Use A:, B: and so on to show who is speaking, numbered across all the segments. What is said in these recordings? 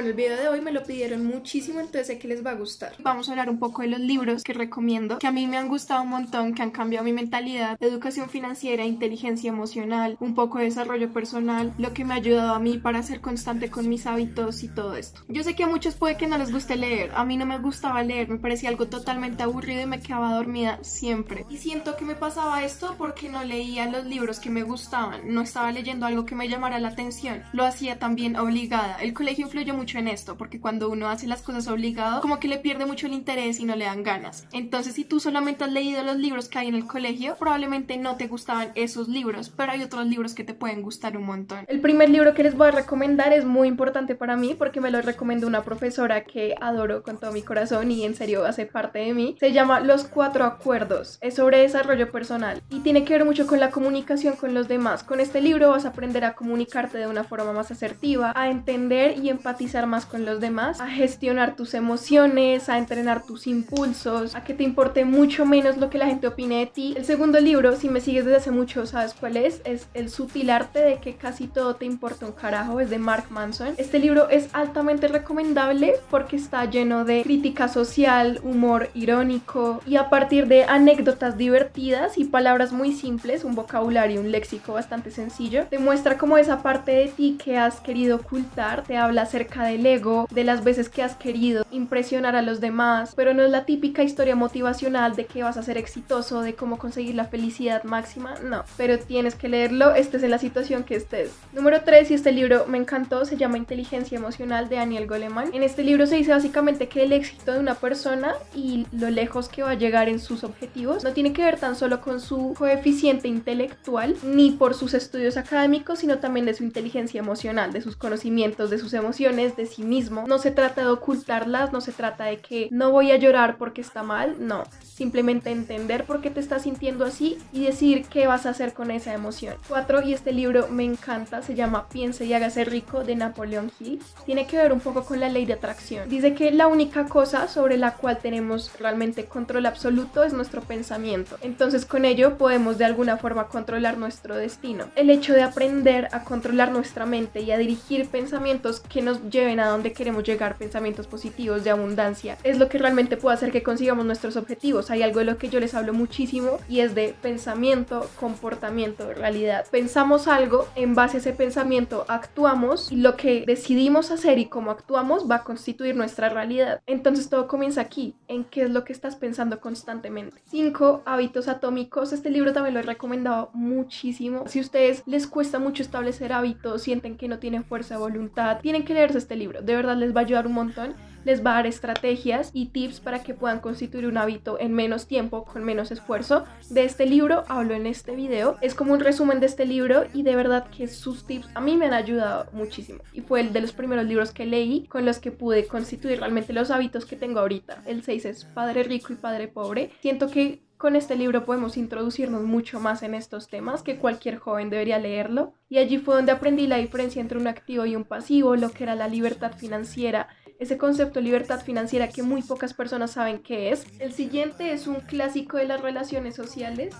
A: Bueno, el video de hoy me lo pidieron muchísimo, entonces sé que les va a gustar. Vamos a hablar un poco de los libros que recomiendo, que a mí me han gustado un montón, que han cambiado mi mentalidad, educación financiera, inteligencia emocional, un poco de desarrollo personal, lo que me ha ayudado a mí para ser constante con mis hábitos y todo esto. Yo sé que a muchos puede que no les guste leer, a mí no me gustaba leer, me parecía algo totalmente aburrido y me quedaba dormida siempre. Y siento que me pasaba esto porque no leía los libros que me gustaban, no estaba leyendo algo que me llamara la atención, lo hacía también obligada. El colegio influyó mucho en esto, porque cuando uno hace las cosas obligado, como que le pierde mucho el interés y no le dan ganas. Entonces, si tú solamente has leído los libros que hay en el colegio, probablemente no te gustaban esos libros, pero hay otros libros que te pueden gustar un montón. El primer libro que les voy a recomendar es muy importante para mí porque me lo recomendó una profesora que adoro con todo mi corazón y en serio hace parte de mí. Se llama Los Cuatro Acuerdos. Es sobre desarrollo personal y tiene que ver mucho con la comunicación con los demás. Con este libro vas a aprender a comunicarte de una forma más asertiva, a entender y empatizar más con los demás, a gestionar tus emociones, a entrenar tus impulsos, a que te importe mucho menos lo que la gente opine de ti. El segundo libro, si me sigues desde hace mucho, sabes cuál es, es El sutil arte de que casi todo te importa un carajo, es de Mark Manson. Este libro es altamente recomendable porque está lleno de crítica social, humor irónico y a partir de anécdotas divertidas y palabras muy simples, un vocabulario, un léxico bastante sencillo, te muestra como esa parte de ti que has querido ocultar, te habla acerca del ego, de las veces que has querido impresionar a los demás, pero no es la típica historia motivacional de que vas a ser exitoso, de cómo conseguir la felicidad máxima, no, pero tienes que leerlo, estés en la situación que estés. Número 3, y este libro me encantó, se llama Inteligencia Emocional de Daniel Goleman. En este libro se dice básicamente que el éxito de una persona y lo lejos que va a llegar en sus objetivos no tiene que ver tan solo con su coeficiente intelectual ni por sus estudios académicos, sino también de su inteligencia emocional, de sus conocimientos, de sus emociones, de sí mismo. No se trata de ocultarlas, no se trata de que no voy a llorar porque está mal, no. Simplemente entender por qué te estás sintiendo así y decir qué vas a hacer con esa emoción. 4. Y este libro me encanta, se llama Piense y hágase rico de Napoleón Hill. Tiene que ver un poco con la ley de atracción. Dice que la única cosa sobre la cual tenemos realmente control absoluto es nuestro pensamiento. Entonces con ello podemos de alguna forma controlar nuestro destino. El hecho de aprender a controlar nuestra mente y a dirigir pensamientos que nos lleven a donde queremos llegar, pensamientos positivos de abundancia, es lo que realmente puede hacer que consigamos nuestros objetivos. Hay algo de lo que yo les hablo muchísimo y es de pensamiento, comportamiento, realidad. Pensamos algo, en base a ese pensamiento actuamos y lo que decidimos hacer y cómo actuamos va a constituir nuestra realidad. Entonces todo comienza aquí, en qué es lo que estás pensando constantemente. 5 hábitos atómicos. Este libro también lo he recomendado muchísimo. Si a ustedes les cuesta mucho establecer hábitos, sienten que no tienen fuerza de voluntad, tienen que leerse este libro. De verdad les va a ayudar un montón les va a dar estrategias y tips para que puedan constituir un hábito en menos tiempo, con menos esfuerzo. De este libro hablo en este video. Es como un resumen de este libro y de verdad que sus tips a mí me han ayudado muchísimo. Y fue el de los primeros libros que leí con los que pude constituir realmente los hábitos que tengo ahorita. El 6 es Padre Rico y Padre Pobre. Siento que con este libro podemos introducirnos mucho más en estos temas, que cualquier joven debería leerlo. Y allí fue donde aprendí la diferencia entre un activo y un pasivo, lo que era la libertad financiera, ese concepto de libertad financiera que muy pocas personas saben qué es. El siguiente es un clásico de las relaciones sociales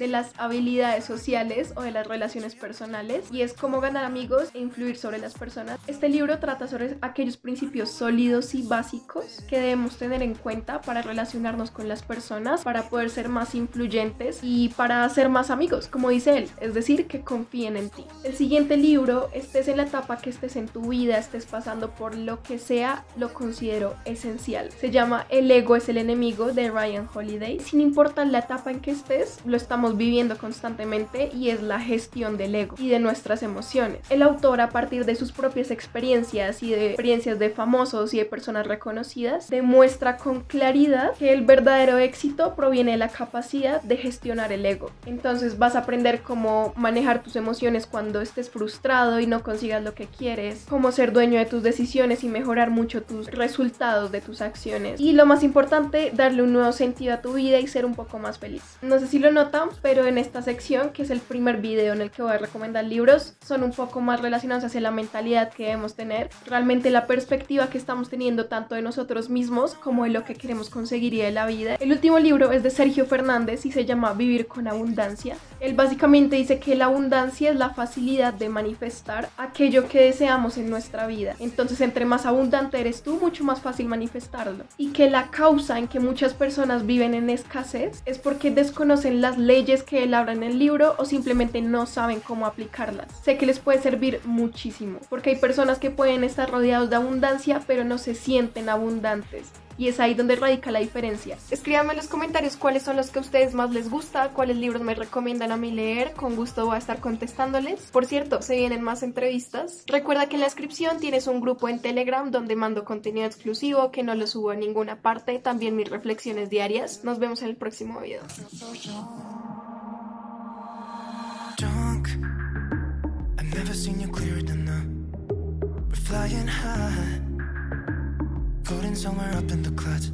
A: de las habilidades sociales o de las relaciones personales y es cómo ganar amigos e influir sobre las personas. Este libro trata sobre aquellos principios sólidos y básicos que debemos tener en cuenta para relacionarnos con las personas, para poder ser más influyentes y para ser más amigos, como dice él, es decir, que confíen en ti. El siguiente libro, estés en la etapa que estés en tu vida, estés pasando por lo que sea, lo considero esencial. Se llama El ego es el enemigo de Ryan Holiday. Sin importar la etapa en que estés, lo estamos viviendo constantemente y es la gestión del ego y de nuestras emociones. El autor a partir de sus propias experiencias y de experiencias de famosos y de personas reconocidas demuestra con claridad que el verdadero éxito proviene de la capacidad de gestionar el ego. Entonces vas a aprender cómo manejar tus emociones cuando estés frustrado y no consigas lo que quieres, cómo ser dueño de tus decisiones y mejorar mucho tus resultados de tus acciones. Y lo más importante, darle un nuevo sentido a tu vida y ser un poco más feliz. No sé si lo notan, pero en esta sección, que es el primer video en el que voy a recomendar libros, son un poco más relacionados hacia la mentalidad que debemos tener, realmente la perspectiva que estamos teniendo tanto de nosotros mismos como de lo que queremos conseguir y de la vida. El último libro es de Sergio Fernández y se llama Vivir con Abundancia. Él básicamente dice que la abundancia es la facilidad de manifestar aquello que deseamos en nuestra vida. Entonces, entre más abundante eres tú, mucho más fácil manifestarlo. Y que la causa en que muchas personas viven en escasez es porque desconocen las leyes que él habla en el libro o simplemente no saben cómo aplicarlas. Sé que les puede servir muchísimo, porque hay personas que pueden estar rodeados de abundancia, pero no se sienten abundantes y es ahí donde radica la diferencia. Escríbanme en los comentarios cuáles son los que a ustedes más les gusta, cuáles libros me recomiendan a mí leer, con gusto voy a estar contestándoles. Por cierto, se vienen más entrevistas. Recuerda que en la descripción tienes un grupo en Telegram donde mando contenido exclusivo que no lo subo a ninguna parte, también mis reflexiones diarias. Nos vemos en el próximo video. Somewhere up in the clouds